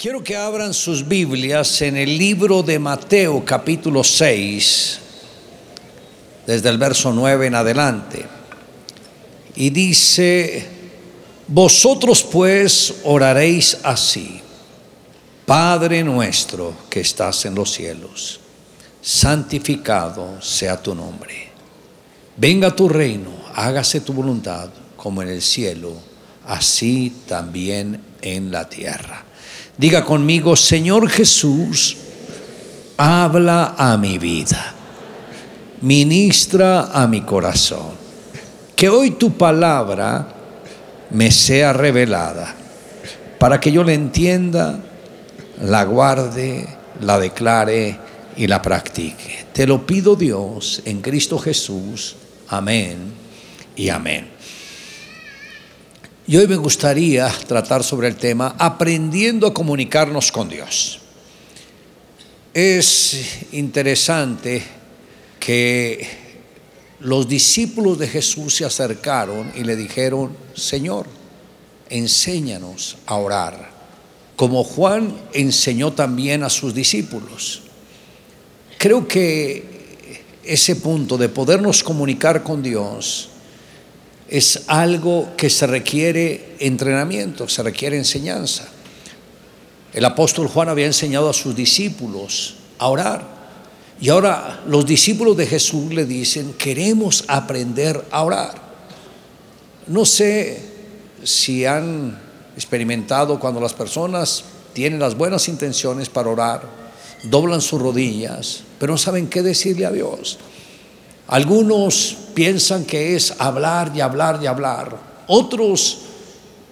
Quiero que abran sus Biblias en el libro de Mateo capítulo 6, desde el verso 9 en adelante. Y dice, vosotros pues oraréis así, Padre nuestro que estás en los cielos, santificado sea tu nombre. Venga tu reino, hágase tu voluntad como en el cielo, así también en la tierra. Diga conmigo, Señor Jesús, habla a mi vida, ministra a mi corazón. Que hoy tu palabra me sea revelada para que yo la entienda, la guarde, la declare y la practique. Te lo pido Dios en Cristo Jesús. Amén y amén. Y hoy me gustaría tratar sobre el tema aprendiendo a comunicarnos con Dios. Es interesante que los discípulos de Jesús se acercaron y le dijeron, Señor, enséñanos a orar, como Juan enseñó también a sus discípulos. Creo que ese punto de podernos comunicar con Dios es algo que se requiere entrenamiento, se requiere enseñanza. El apóstol Juan había enseñado a sus discípulos a orar. Y ahora los discípulos de Jesús le dicen, queremos aprender a orar. No sé si han experimentado cuando las personas tienen las buenas intenciones para orar, doblan sus rodillas, pero no saben qué decirle a Dios. Algunos piensan que es hablar y hablar y hablar. Otros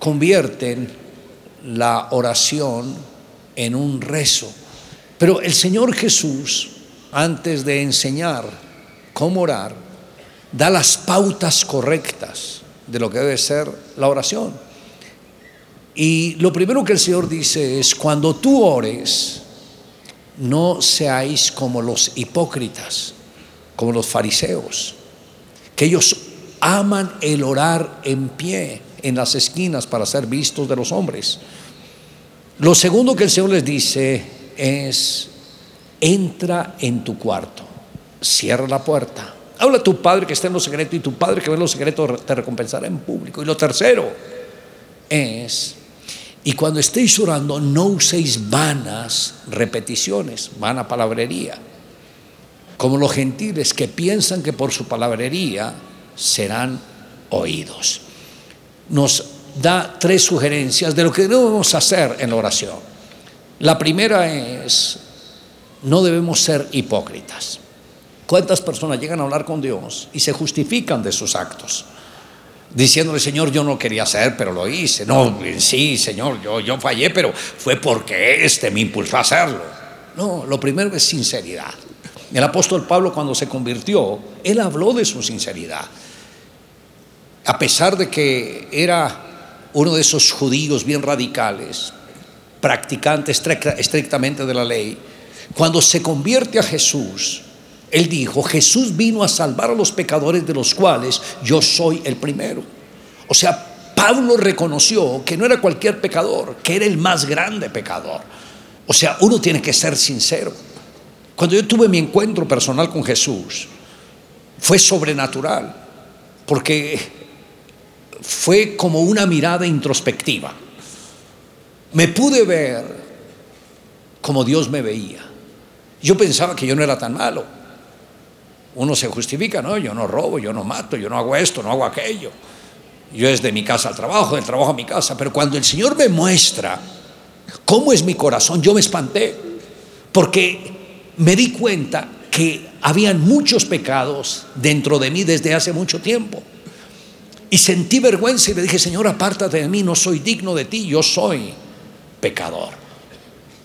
convierten la oración en un rezo. Pero el Señor Jesús, antes de enseñar cómo orar, da las pautas correctas de lo que debe ser la oración. Y lo primero que el Señor dice es, cuando tú ores, no seáis como los hipócritas como los fariseos, que ellos aman el orar en pie en las esquinas para ser vistos de los hombres. Lo segundo que el Señor les dice es, entra en tu cuarto, cierra la puerta. Habla a tu padre que está en lo secreto y tu padre que ve en lo secreto te recompensará en público. Y lo tercero es, y cuando estéis orando, no uséis vanas repeticiones, vana palabrería como los gentiles que piensan que por su palabrería serán oídos. Nos da tres sugerencias de lo que debemos hacer en la oración. La primera es, no debemos ser hipócritas. ¿Cuántas personas llegan a hablar con Dios y se justifican de sus actos? Diciéndole, Señor, yo no quería hacer, pero lo hice. No, sí, Señor, yo, yo fallé, pero fue porque este me impulsó a hacerlo. No, lo primero es sinceridad. El apóstol Pablo cuando se convirtió, él habló de su sinceridad. A pesar de que era uno de esos judíos bien radicales, practicantes estrictamente de la ley, cuando se convierte a Jesús, él dijo, Jesús vino a salvar a los pecadores de los cuales yo soy el primero. O sea, Pablo reconoció que no era cualquier pecador, que era el más grande pecador. O sea, uno tiene que ser sincero. Cuando yo tuve mi encuentro personal con Jesús, fue sobrenatural, porque fue como una mirada introspectiva. Me pude ver como Dios me veía. Yo pensaba que yo no era tan malo. Uno se justifica, no, yo no robo, yo no mato, yo no hago esto, no hago aquello. Yo es de mi casa al trabajo, del trabajo a mi casa. Pero cuando el Señor me muestra cómo es mi corazón, yo me espanté. Porque me di cuenta que habían muchos pecados dentro de mí desde hace mucho tiempo. Y sentí vergüenza y le dije, Señor, apártate de mí, no soy digno de ti, yo soy pecador.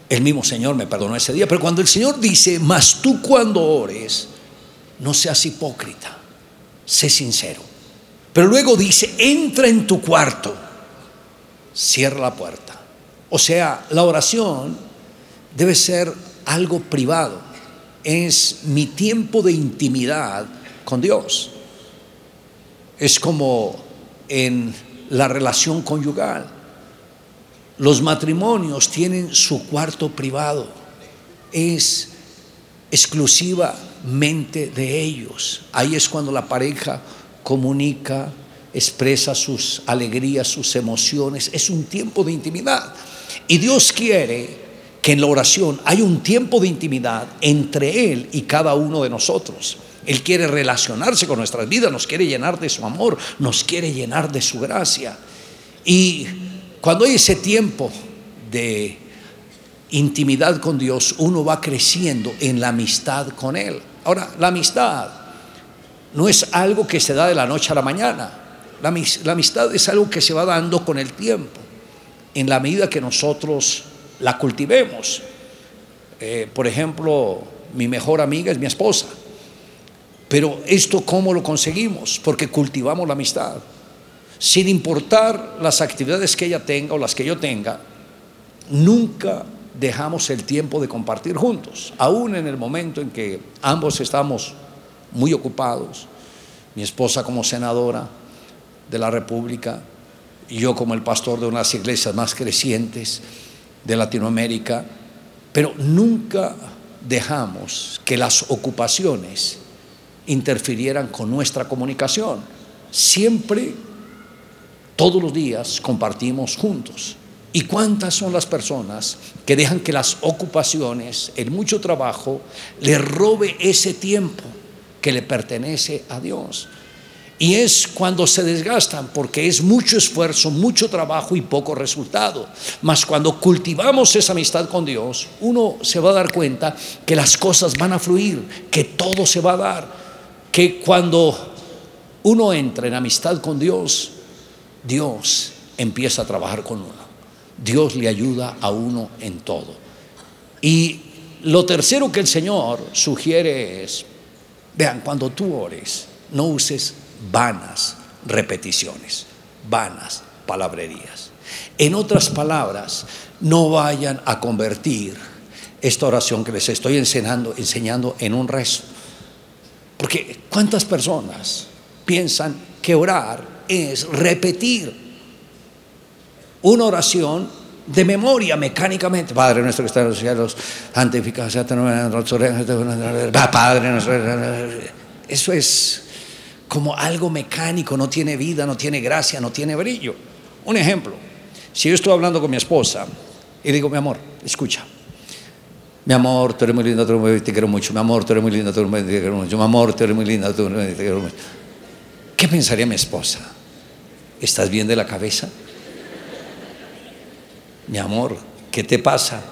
El mismo Señor me perdonó ese día, pero cuando el Señor dice, mas tú cuando ores, no seas hipócrita, sé sincero. Pero luego dice, entra en tu cuarto, cierra la puerta. O sea, la oración debe ser algo privado, es mi tiempo de intimidad con Dios. Es como en la relación conyugal. los matrimonios tienen su cuarto privado. Es exclusivamente de ellos. Ahí es cuando la pareja comunica, expresa sus alegrías, sus emociones. Es un tiempo de intimidad. Y Dios quiere que en la oración hay un tiempo de intimidad entre Él y cada uno de nosotros. Él quiere relacionarse con nuestras vidas, nos quiere llenar de su amor, nos quiere llenar de su gracia. Y cuando hay ese tiempo de intimidad con Dios, uno va creciendo en la amistad con Él. Ahora, la amistad no es algo que se da de la noche a la mañana. La, amistad es algo que se va dando con el tiempo, en la medida que nosotros la cultivemos. Eh, por ejemplo, mi mejor amiga es mi esposa. Pero esto cómo lo conseguimos? Porque cultivamos la amistad. Sin importar las actividades que ella tenga o las que yo tenga, nunca dejamos el tiempo de compartir juntos. Aún en el momento en que ambos estamos muy ocupados, mi esposa como senadora de la República, y yo como el pastor de unas iglesias más crecientes, de Latinoamérica, pero nunca dejamos que las ocupaciones interfirieran con nuestra comunicación. Siempre, todos los días, compartimos juntos. ¿Y cuántas son las personas que dejan que las ocupaciones, el mucho trabajo, le robe ese tiempo que le pertenece a Dios? Y es cuando se desgastan, porque es mucho esfuerzo, mucho trabajo y poco resultado. Mas cuando cultivamos esa amistad con Dios, uno se va a dar cuenta que las cosas van a fluir, que todo se va a dar, que cuando uno entra en amistad con Dios, Dios empieza a trabajar con uno. Dios le ayuda a uno en todo. Y lo tercero que el Señor sugiere es, vean, cuando tú ores, no uses vanas repeticiones, vanas palabrerías. En otras palabras, no vayan a convertir esta oración que les estoy enseñando, enseñando en un rezo. Porque ¿cuántas personas piensan que orar es repetir una oración de memoria mecánicamente? Padre nuestro que está en los cielos, santificado sea tu nombre, Padre nuestro. Eso es como algo mecánico, no tiene vida, no tiene gracia, no tiene brillo. Un ejemplo, si yo estoy hablando con mi esposa y digo, mi amor, escucha, mi amor, tú eres muy linda, tú te quiero mucho, mi amor, tú eres muy linda, tú te quiero mucho, mi amor, tú eres muy linda, tú te quiero mucho. ¿Qué pensaría mi esposa? ¿Estás bien de la cabeza? Mi amor, ¿qué te pasa?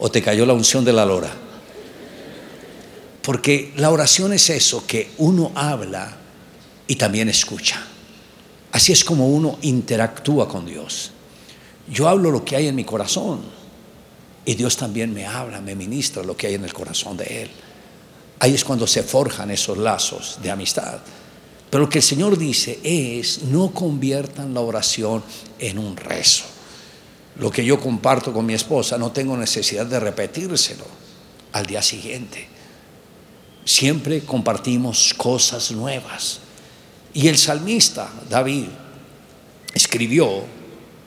¿O te cayó la unción de la lora? Porque la oración es eso, que uno habla y también escucha. Así es como uno interactúa con Dios. Yo hablo lo que hay en mi corazón y Dios también me habla, me ministra lo que hay en el corazón de Él. Ahí es cuando se forjan esos lazos de amistad. Pero lo que el Señor dice es, no conviertan la oración en un rezo. Lo que yo comparto con mi esposa no tengo necesidad de repetírselo al día siguiente siempre compartimos cosas nuevas. Y el salmista, David, escribió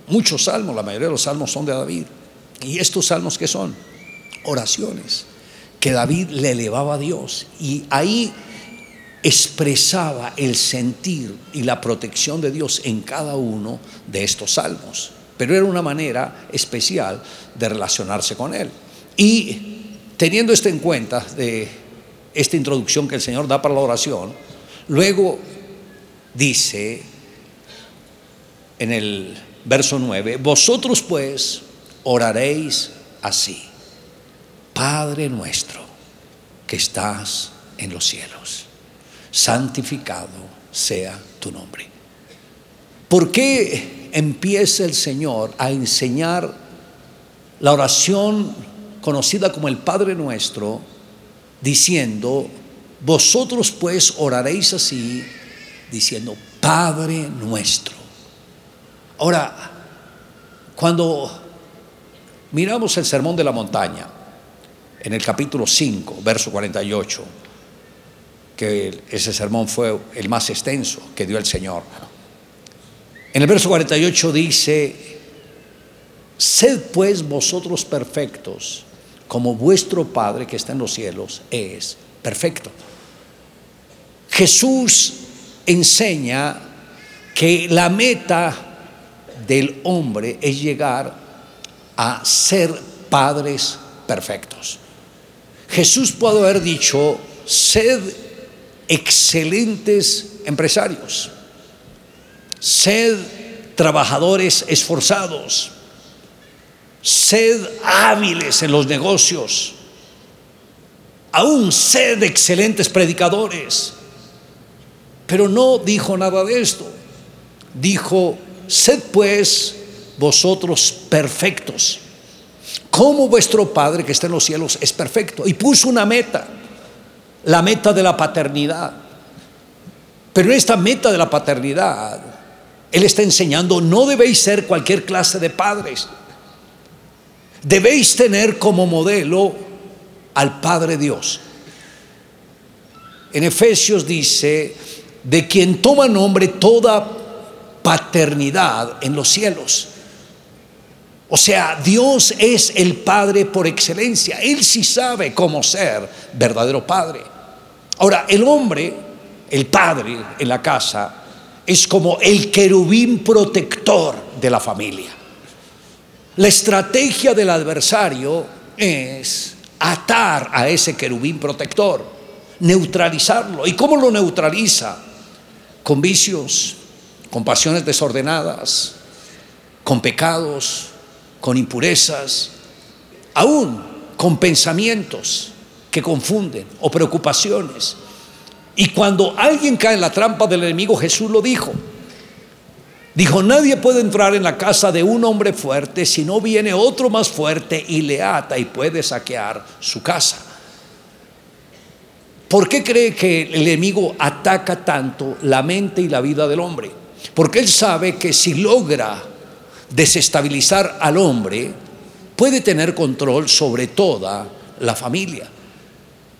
muchos salmos, la mayoría de los salmos son de David. ¿Y estos salmos qué son? Oraciones que David le elevaba a Dios. Y ahí expresaba el sentir y la protección de Dios en cada uno de estos salmos. Pero era una manera especial de relacionarse con Él. Y teniendo esto en cuenta de esta introducción que el Señor da para la oración, luego dice en el verso 9, vosotros pues oraréis así, Padre nuestro que estás en los cielos, santificado sea tu nombre. ¿Por qué empieza el Señor a enseñar la oración conocida como el Padre nuestro? Diciendo, vosotros pues oraréis así, diciendo, Padre nuestro. Ahora, cuando miramos el Sermón de la Montaña, en el capítulo 5, verso 48, que ese sermón fue el más extenso que dio el Señor. En el verso 48 dice, Sed pues vosotros perfectos, como vuestro Padre que está en los cielos es perfecto. Jesús enseña que la meta del hombre es llegar a ser padres perfectos. Jesús puede haber dicho, sed excelentes empresarios, sed trabajadores esforzados, sed hábiles en los negocios, aún sed excelentes predicadores. Pero no dijo nada de esto. Dijo, sed pues vosotros perfectos, como vuestro Padre que está en los cielos es perfecto. Y puso una meta, la meta de la paternidad. Pero en esta meta de la paternidad, Él está enseñando, no debéis ser cualquier clase de padres. Debéis tener como modelo al Padre Dios. En Efesios dice, de quien toma nombre toda paternidad en los cielos. O sea, Dios es el Padre por excelencia. Él sí sabe cómo ser verdadero Padre. Ahora, el hombre, el Padre en la casa, es como el querubín protector de la familia. La estrategia del adversario es atar a ese querubín protector, neutralizarlo. ¿Y cómo lo neutraliza? Con vicios, con pasiones desordenadas, con pecados, con impurezas, aún con pensamientos que confunden o preocupaciones. Y cuando alguien cae en la trampa del enemigo, Jesús lo dijo. Dijo, nadie puede entrar en la casa de un hombre fuerte si no viene otro más fuerte y le ata y puede saquear su casa. ¿Por qué cree que el enemigo ataca tanto la mente y la vida del hombre? Porque él sabe que si logra desestabilizar al hombre, puede tener control sobre toda la familia.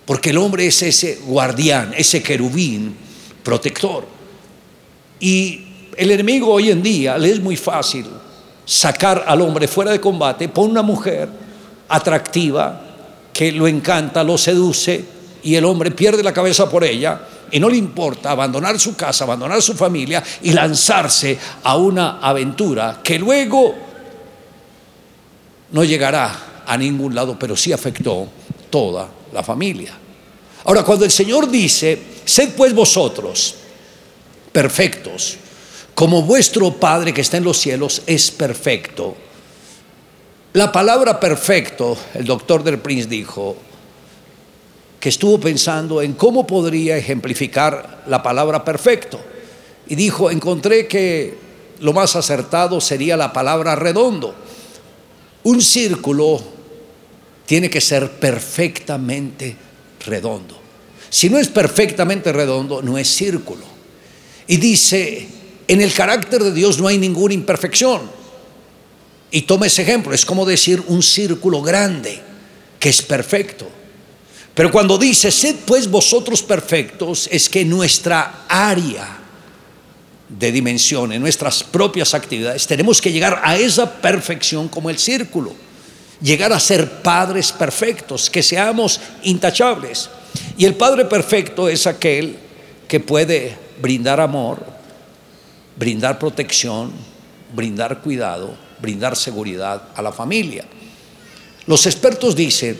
Porque el hombre es ese guardián, ese querubín protector. Y el enemigo hoy en día le es muy fácil sacar al hombre fuera de combate por una mujer atractiva que lo encanta, lo seduce y el hombre pierde la cabeza por ella y no le importa abandonar su casa, abandonar su familia y lanzarse a una aventura que luego no llegará a ningún lado, pero sí afectó toda la familia. Ahora, cuando el Señor dice, sed pues vosotros perfectos, como vuestro Padre que está en los cielos es perfecto. La palabra perfecto, el doctor del Prince dijo, que estuvo pensando en cómo podría ejemplificar la palabra perfecto. Y dijo, encontré que lo más acertado sería la palabra redondo. Un círculo tiene que ser perfectamente redondo. Si no es perfectamente redondo, no es círculo. Y dice, en el carácter de Dios no hay ninguna imperfección. Y toma ese ejemplo, es como decir un círculo grande que es perfecto. Pero cuando dice, sed pues vosotros perfectos, es que nuestra área de dimensión, en nuestras propias actividades, tenemos que llegar a esa perfección como el círculo. Llegar a ser padres perfectos, que seamos intachables. Y el Padre perfecto es aquel que puede brindar amor, brindar protección, brindar cuidado, brindar seguridad a la familia. Los expertos dicen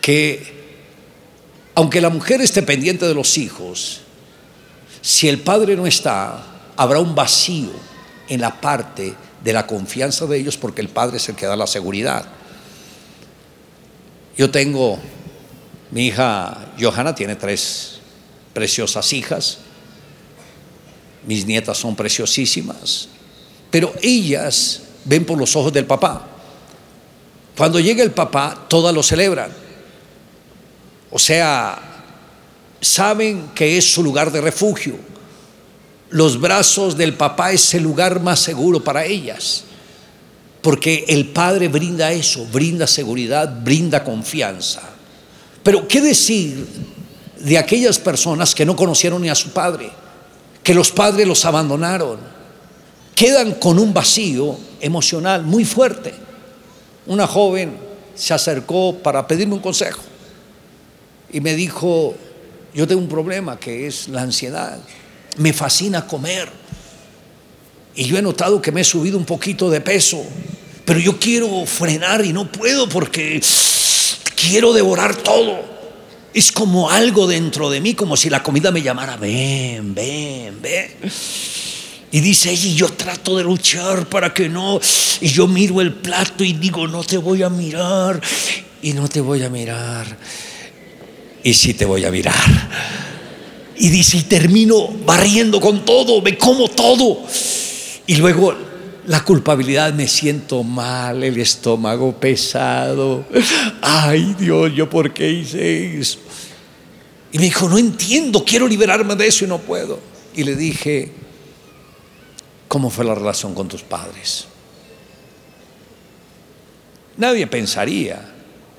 que aunque la mujer esté pendiente de los hijos, si el padre no está, habrá un vacío en la parte de la confianza de ellos porque el padre es el que da la seguridad. Yo tengo, mi hija Johanna tiene tres preciosas hijas, mis nietas son preciosísimas, pero ellas ven por los ojos del papá. Cuando llega el papá, todas lo celebran. O sea, saben que es su lugar de refugio. Los brazos del papá es el lugar más seguro para ellas. Porque el padre brinda eso, brinda seguridad, brinda confianza. Pero ¿qué decir de aquellas personas que no conocieron ni a su padre? Que los padres los abandonaron. Quedan con un vacío emocional muy fuerte. Una joven se acercó para pedirme un consejo y me dijo, yo tengo un problema que es la ansiedad. Me fascina comer. Y yo he notado que me he subido un poquito de peso, pero yo quiero frenar y no puedo porque quiero devorar todo. Es como algo dentro de mí, como si la comida me llamara, ven, ven, ven. Y dice y yo trato de luchar para que no. Y yo miro el plato y digo, no te voy a mirar. Y no te voy a mirar. Y sí te voy a mirar. Y dice, y termino barriendo con todo, me como todo. Y luego la culpabilidad, me siento mal, el estómago pesado. Ay Dios, ¿yo por qué hice eso? Y me dijo, no entiendo, quiero liberarme de eso y no puedo. Y le dije, ¿cómo fue la relación con tus padres? Nadie pensaría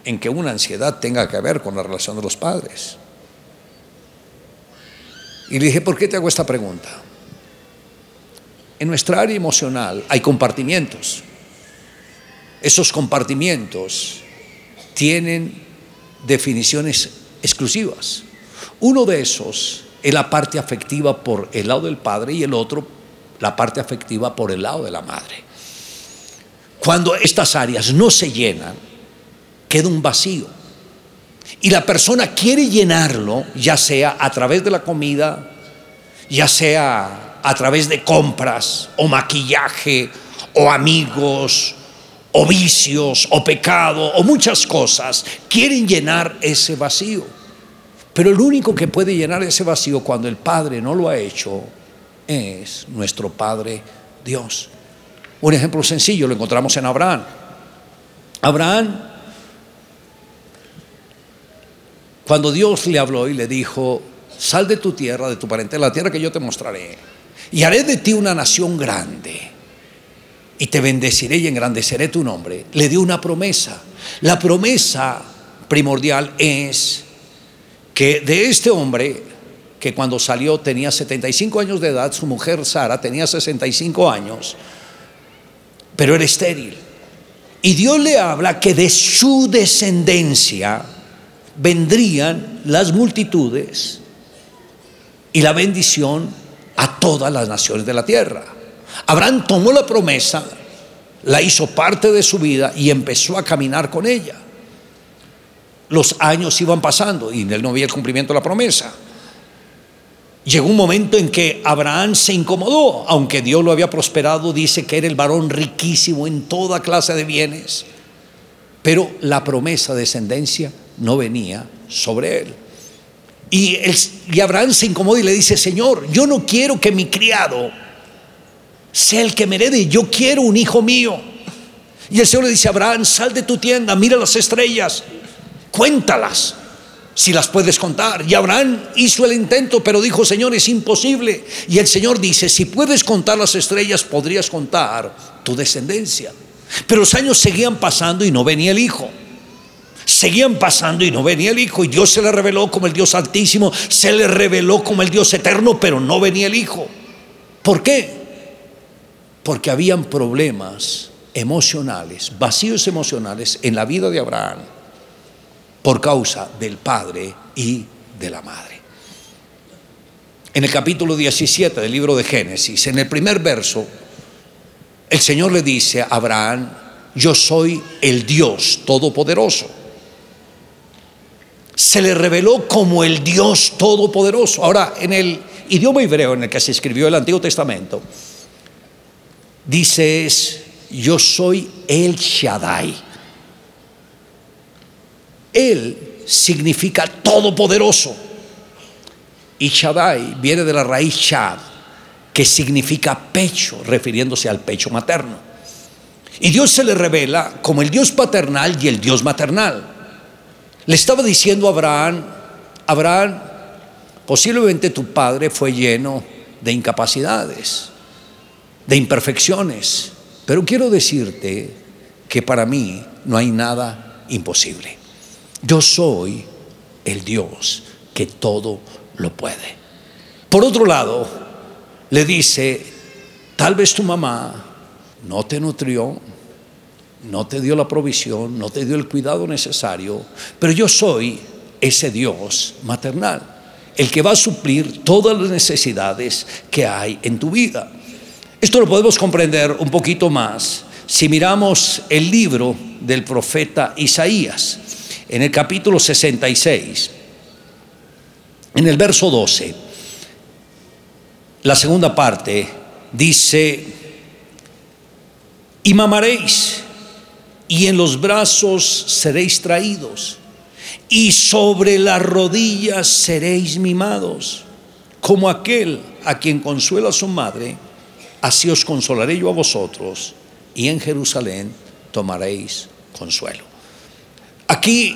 en que una ansiedad tenga que ver con la relación de los padres. Y le dije, ¿por qué te hago esta pregunta? En nuestra área emocional hay compartimientos. Esos compartimientos tienen definiciones exclusivas. Uno de esos es la parte afectiva por el lado del padre y el otro la parte afectiva por el lado de la madre. Cuando estas áreas no se llenan, queda un vacío. Y la persona quiere llenarlo, ya sea a través de la comida, ya sea a través de compras o maquillaje o amigos o vicios o pecado o muchas cosas, quieren llenar ese vacío. Pero el único que puede llenar ese vacío cuando el Padre no lo ha hecho es nuestro Padre Dios. Un ejemplo sencillo lo encontramos en Abraham. Abraham, cuando Dios le habló y le dijo, sal de tu tierra, de tu parentela, la tierra que yo te mostraré, y haré de ti una nación grande, y te bendeciré y engrandeceré tu nombre, le dio una promesa. La promesa primordial es que de este hombre, que cuando salió tenía 75 años de edad, su mujer Sara tenía 65 años, pero era estéril. Y Dios le habla que de su descendencia vendrían las multitudes y la bendición a todas las naciones de la tierra. Abraham tomó la promesa, la hizo parte de su vida y empezó a caminar con ella los años iban pasando y él no había el cumplimiento de la promesa. Llegó un momento en que Abraham se incomodó, aunque Dios lo había prosperado, dice que era el varón riquísimo en toda clase de bienes, pero la promesa de descendencia no venía sobre él. Y, y Abraham se incomodó y le dice, Señor, yo no quiero que mi criado sea el que me herede, yo quiero un hijo mío. Y el Señor le dice, Abraham, sal de tu tienda, mira las estrellas cuéntalas si las puedes contar. Y Abraham hizo el intento, pero dijo, Señor, es imposible. Y el Señor dice, si puedes contar las estrellas, podrías contar tu descendencia. Pero los años seguían pasando y no venía el Hijo. Seguían pasando y no venía el Hijo. Y Dios se le reveló como el Dios altísimo, se le reveló como el Dios eterno, pero no venía el Hijo. ¿Por qué? Porque habían problemas emocionales, vacíos emocionales en la vida de Abraham por causa del padre y de la madre. En el capítulo 17 del libro de Génesis, en el primer verso, el Señor le dice a Abraham, yo soy el Dios Todopoderoso. Se le reveló como el Dios Todopoderoso. Ahora, en el idioma hebreo en el que se escribió el Antiguo Testamento, dice yo soy el Shaddai. Él significa todopoderoso. Y Shaddai viene de la raíz Shad, que significa pecho, refiriéndose al pecho materno. Y Dios se le revela como el Dios paternal y el Dios maternal. Le estaba diciendo a Abraham, Abraham, posiblemente tu padre fue lleno de incapacidades, de imperfecciones, pero quiero decirte que para mí no hay nada imposible. Yo soy el Dios que todo lo puede. Por otro lado, le dice, tal vez tu mamá no te nutrió, no te dio la provisión, no te dio el cuidado necesario, pero yo soy ese Dios maternal, el que va a suplir todas las necesidades que hay en tu vida. Esto lo podemos comprender un poquito más si miramos el libro del profeta Isaías, en el capítulo 66, en el verso 12, la segunda parte dice, y mamaréis, y en los brazos seréis traídos, y sobre las rodillas seréis mimados, como aquel a quien consuela su madre, así os consolaré yo a vosotros, y en Jerusalén tomaréis consuelo. Aquí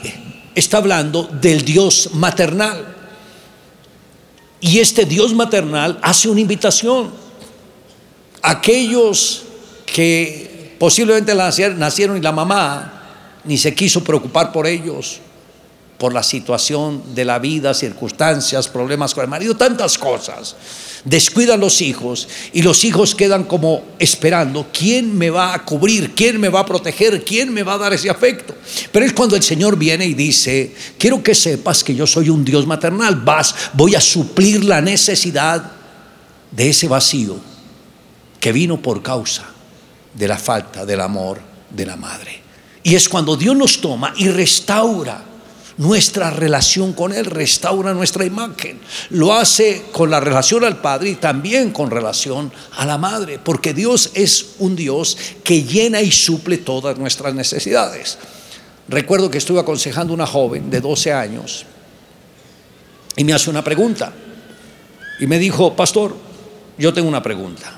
está hablando del Dios maternal. Y este Dios maternal hace una invitación. Aquellos que posiblemente nacieron y la mamá ni se quiso preocupar por ellos, por la situación de la vida, circunstancias, problemas con el marido, tantas cosas. Descuidan los hijos y los hijos quedan como esperando, ¿quién me va a cubrir? ¿Quién me va a proteger? ¿Quién me va a dar ese afecto? Pero es cuando el Señor viene y dice, quiero que sepas que yo soy un Dios maternal, vas, voy a suplir la necesidad de ese vacío que vino por causa de la falta del amor de la madre. Y es cuando Dios nos toma y restaura nuestra relación con Él, restaura nuestra imagen. Lo hace con la relación al Padre y también con relación a la Madre, porque Dios es un Dios que llena y suple todas nuestras necesidades. Recuerdo que estuve aconsejando a una joven de 12 años y me hace una pregunta. Y me dijo, pastor, yo tengo una pregunta.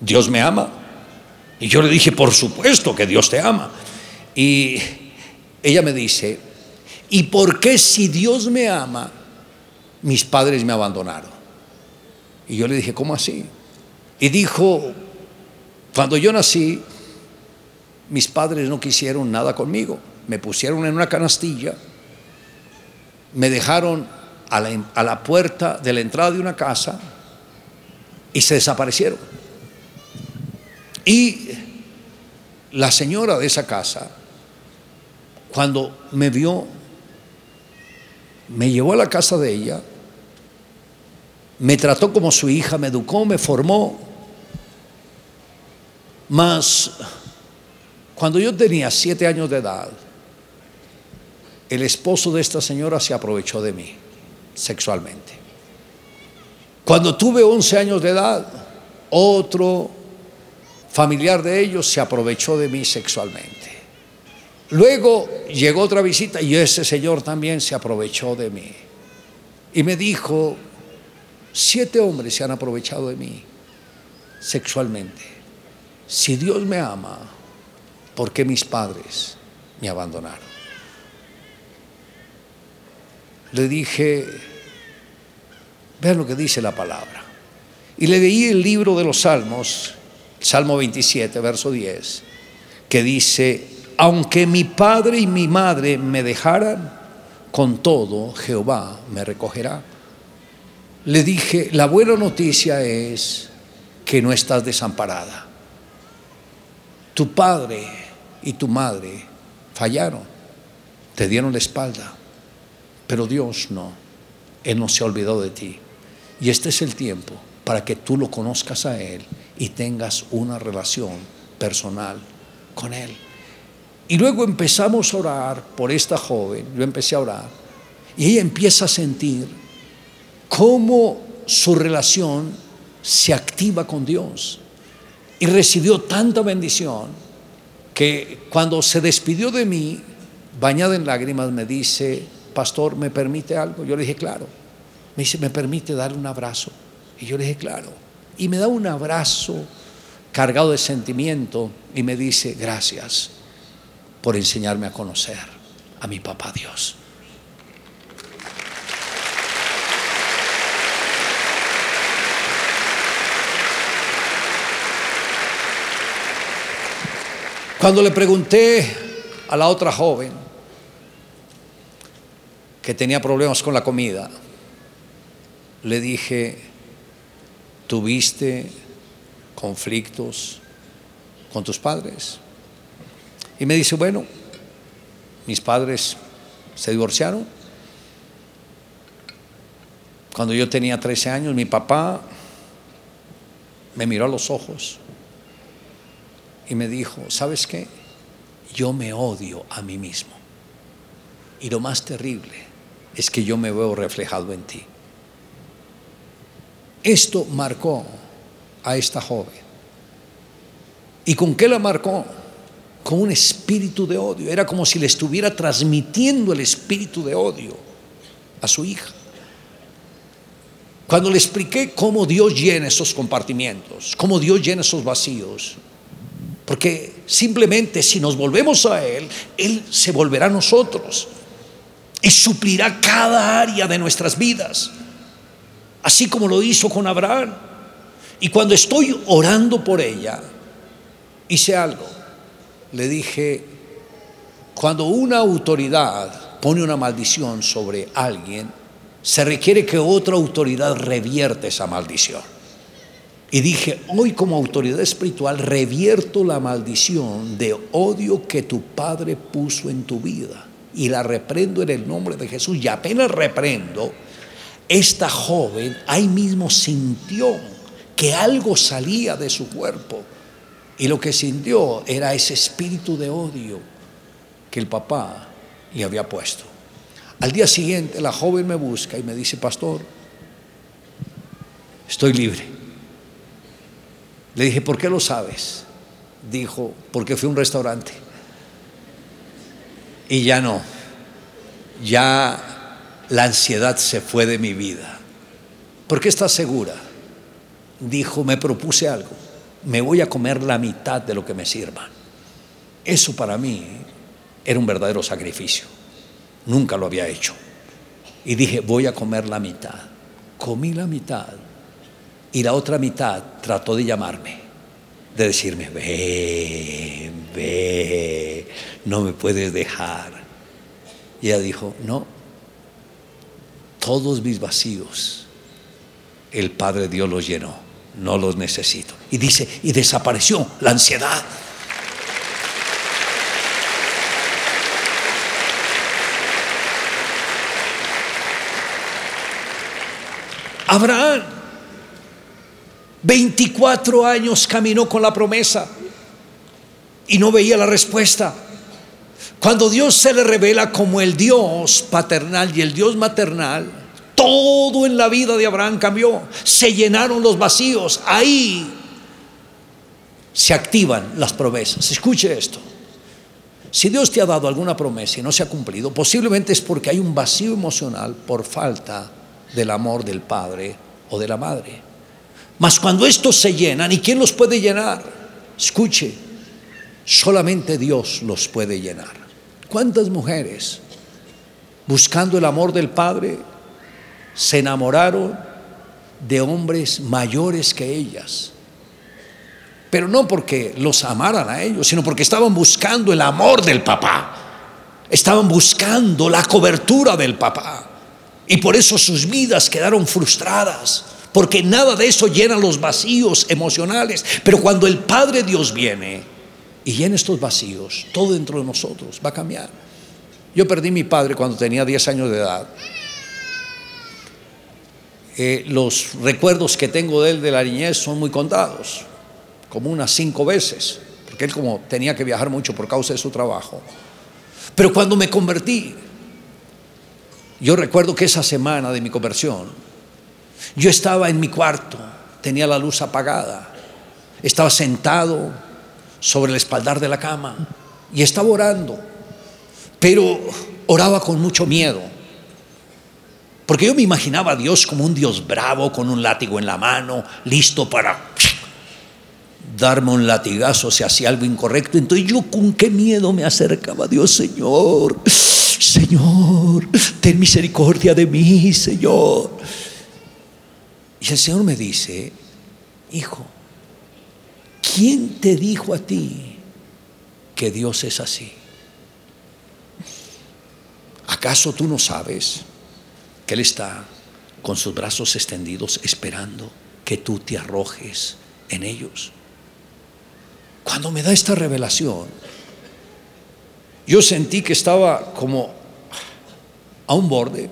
¿Dios me ama? Y yo le dije, por supuesto que Dios te ama. Y ella me dice, ¿Y por qué si Dios me ama, mis padres me abandonaron? Y yo le dije, ¿cómo así? Y dijo, cuando yo nací, mis padres no quisieron nada conmigo. Me pusieron en una canastilla, me dejaron a la, a la puerta de la entrada de una casa y se desaparecieron. Y la señora de esa casa, cuando me vio me llevó a la casa de ella, me trató como su hija, me educó, me formó. Mas cuando yo tenía siete años de edad, el esposo de esta señora se aprovechó de mí sexualmente. Cuando tuve 11 años de edad, otro familiar de ellos se aprovechó de mí sexualmente. Luego llegó otra visita y ese señor también se aprovechó de mí. Y me dijo, siete hombres se han aprovechado de mí sexualmente. Si Dios me ama, ¿por qué mis padres me abandonaron? Le dije, vean lo que dice la palabra. Y le leí el libro de los Salmos, Salmo 27, verso 10, que dice, aunque mi padre y mi madre me dejaran, con todo Jehová me recogerá. Le dije, la buena noticia es que no estás desamparada. Tu padre y tu madre fallaron, te dieron la espalda, pero Dios no, Él no se olvidó de ti. Y este es el tiempo para que tú lo conozcas a Él y tengas una relación personal con Él. Y luego empezamos a orar por esta joven, yo empecé a orar, y ella empieza a sentir cómo su relación se activa con Dios. Y recibió tanta bendición que cuando se despidió de mí, bañada en lágrimas, me dice, pastor, ¿me permite algo? Yo le dije, claro. Me dice, ¿me permite darle un abrazo? Y yo le dije, claro. Y me da un abrazo cargado de sentimiento y me dice, gracias por enseñarme a conocer a mi papá Dios. Cuando le pregunté a la otra joven que tenía problemas con la comida, le dije, ¿tuviste conflictos con tus padres. Y me dice, bueno, mis padres se divorciaron. Cuando yo tenía 13 años, mi papá me miró a los ojos y me dijo, ¿sabes qué? Yo me odio a mí mismo. Y lo más terrible es que yo me veo reflejado en ti. Esto marcó a esta joven. ¿Y con qué la marcó? Con un espíritu de odio. Era como si le estuviera transmitiendo el espíritu de odio a su hija. Cuando le expliqué cómo Dios llena esos compartimientos, cómo Dios llena esos vacíos, porque simplemente si nos volvemos a Él, Él se volverá a nosotros y suplirá cada área de nuestras vidas, así como lo hizo con Abraham. Y cuando estoy orando por ella, hice algo. Le dije, cuando una autoridad pone una maldición sobre alguien, se requiere que otra autoridad revierte esa maldición. Y dije, hoy como autoridad espiritual revierto la maldición de odio que tu padre puso en tu vida. Y la reprendo en el nombre de Jesús. Y apenas reprendo, esta joven ahí mismo sintió que algo salía de su cuerpo. Y lo que sintió era ese espíritu de odio que el papá le había puesto. Al día siguiente la joven me busca y me dice, pastor, estoy libre. Le dije, ¿por qué lo sabes? Dijo, porque fui a un restaurante. Y ya no, ya la ansiedad se fue de mi vida. ¿Por qué estás segura? Dijo, me propuse algo, me voy a comer la mitad de lo que me sirvan. Eso para mí era un verdadero sacrificio. Nunca lo había hecho. Y dije, voy a comer la mitad. Comí la mitad y la otra mitad trató de llamarme, de decirme, ve, ve, no me puedes dejar. Y ella dijo, no, todos mis vacíos, el Padre Dios los llenó, no los necesito. Y dice, y desapareció la ansiedad. Abraham 24 años caminó con la promesa y no veía la respuesta. Cuando Dios se le revela como el Dios paternal y el Dios maternal, todo en la vida de Abraham cambió. Se llenaron los vacíos. Ahí se activan las promesas. Escuche esto. Si Dios te ha dado alguna promesa y no se ha cumplido, posiblemente es porque hay un vacío emocional por falta del amor del Padre o de la Madre. Mas cuando estos se llenan, ¿y quién los puede llenar? Escuche, solamente Dios los puede llenar. ¿Cuántas mujeres, buscando el amor del Padre, se enamoraron de hombres mayores que ellas? Pero no porque los amaran a ellos, sino porque estaban buscando el amor del papá. Estaban buscando la cobertura del papá. Y por eso sus vidas quedaron frustradas porque nada de eso llena los vacíos emocionales. Pero cuando el Padre Dios viene y llena estos vacíos, todo dentro de nosotros va a cambiar. Yo perdí a mi padre cuando tenía 10 años de edad. Eh, los recuerdos que tengo de él de la niñez son muy contados, como unas cinco veces, porque él como tenía que viajar mucho por causa de su trabajo. Pero cuando me convertí, yo recuerdo que esa semana de mi conversión, yo estaba en mi cuarto, tenía la luz apagada, estaba sentado sobre el espaldar de la cama y estaba orando, pero oraba con mucho miedo, porque yo me imaginaba a Dios como un Dios bravo, con un látigo en la mano, listo para darme un latigazo si hacía algo incorrecto. Entonces yo con qué miedo me acercaba a Dios, Señor, Señor, ten misericordia de mí, Señor. Y el Señor me dice, hijo, ¿quién te dijo a ti que Dios es así? ¿Acaso tú no sabes que Él está con sus brazos extendidos esperando que tú te arrojes en ellos? Cuando me da esta revelación, yo sentí que estaba como a un borde,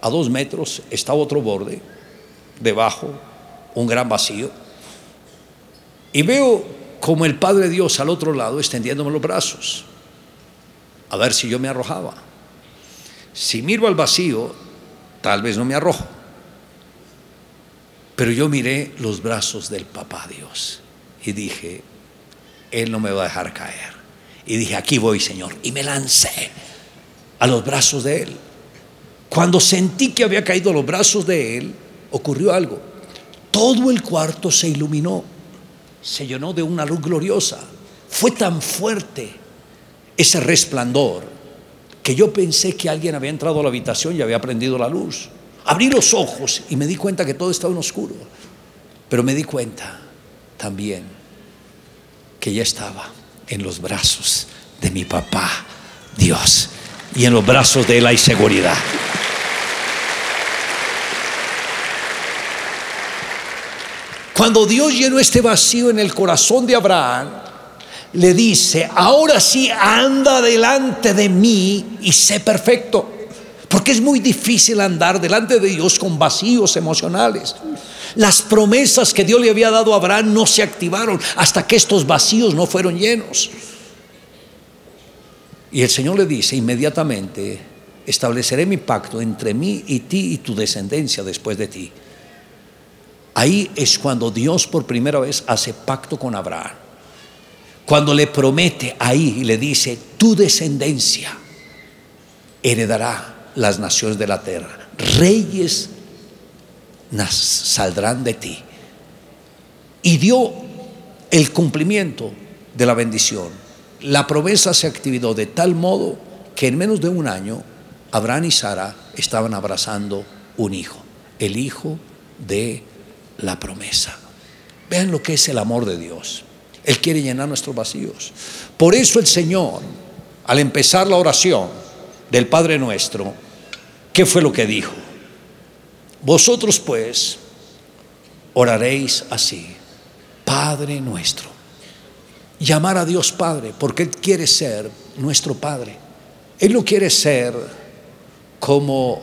a dos metros estaba otro borde, debajo, un gran vacío. Y veo como el Padre Dios al otro lado extendiéndome los brazos, a ver si yo me arrojaba. Si miro al vacío, tal vez no me arrojo. Pero yo miré los brazos del Papá Dios y dije, Él no me va a dejar caer. Y dije, aquí voy, Señor. Y me lancé a los brazos de Él. Cuando sentí que había caído a los brazos de Él, ocurrió algo. Todo el cuarto se iluminó, se llenó de una luz gloriosa. Fue tan fuerte ese resplandor que yo pensé que alguien había entrado a la habitación y había prendido la luz. Abrí los ojos y me di cuenta que todo estaba en oscuro. Pero me di cuenta también que ya estaba en los brazos de mi papá, Dios. Y en los brazos de Él hay seguridad. Cuando Dios llenó este vacío en el corazón de Abraham, le dice, ahora sí anda delante de mí y sé perfecto. Porque es muy difícil andar delante de Dios con vacíos emocionales. Las promesas que Dios le había dado a Abraham no se activaron hasta que estos vacíos no fueron llenos. Y el Señor le dice inmediatamente, estableceré mi pacto entre mí y ti y tu descendencia después de ti. Ahí es cuando Dios por primera vez hace pacto con Abraham. Cuando le promete ahí y le dice, tu descendencia heredará las naciones de la tierra. Reyes saldrán de ti. Y dio el cumplimiento de la bendición. La promesa se activó de tal modo que en menos de un año Abraham y Sara estaban abrazando un hijo, el hijo de la promesa. Vean lo que es el amor de Dios. Él quiere llenar nuestros vacíos. Por eso el Señor, al empezar la oración del Padre nuestro, ¿Qué fue lo que dijo? Vosotros pues oraréis así, Padre nuestro. Llamar a Dios Padre, porque Él quiere ser nuestro Padre. Él no quiere ser como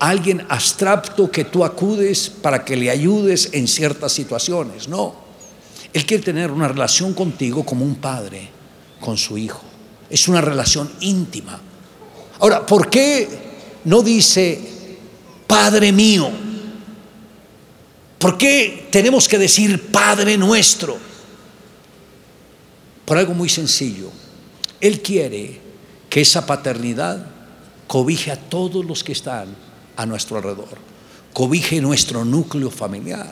alguien abstracto que tú acudes para que le ayudes en ciertas situaciones. No. Él quiere tener una relación contigo como un padre con su hijo. Es una relación íntima. Ahora, ¿por qué no dice, Padre mío? ¿Por qué tenemos que decir Padre nuestro? Por algo muy sencillo. Él quiere que esa paternidad cobije a todos los que están a nuestro alrededor, cobije nuestro núcleo familiar.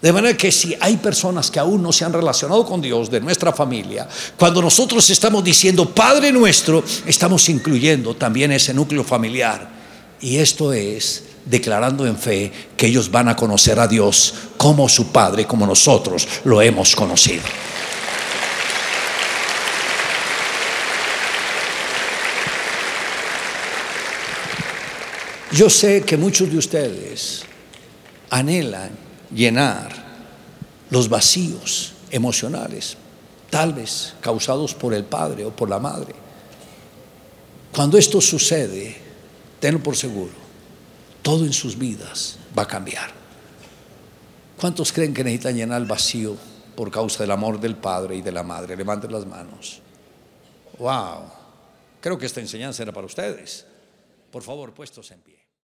De manera que si hay personas que aún no se han relacionado con Dios de nuestra familia, cuando nosotros estamos diciendo Padre nuestro, estamos incluyendo también ese núcleo familiar. Y esto es declarando en fe que ellos van a conocer a Dios como su Padre, como nosotros lo hemos conocido. Yo sé que muchos de ustedes anhelan llenar los vacíos emocionales, tal vez causados por el padre o por la madre. Cuando esto sucede, tenlo por seguro, todo en sus vidas va a cambiar. ¿Cuántos creen que necesitan llenar el vacío por causa del amor del padre y de la madre? Levanten las manos. Wow, creo que esta enseñanza era para ustedes. Por favor, puestos en pie.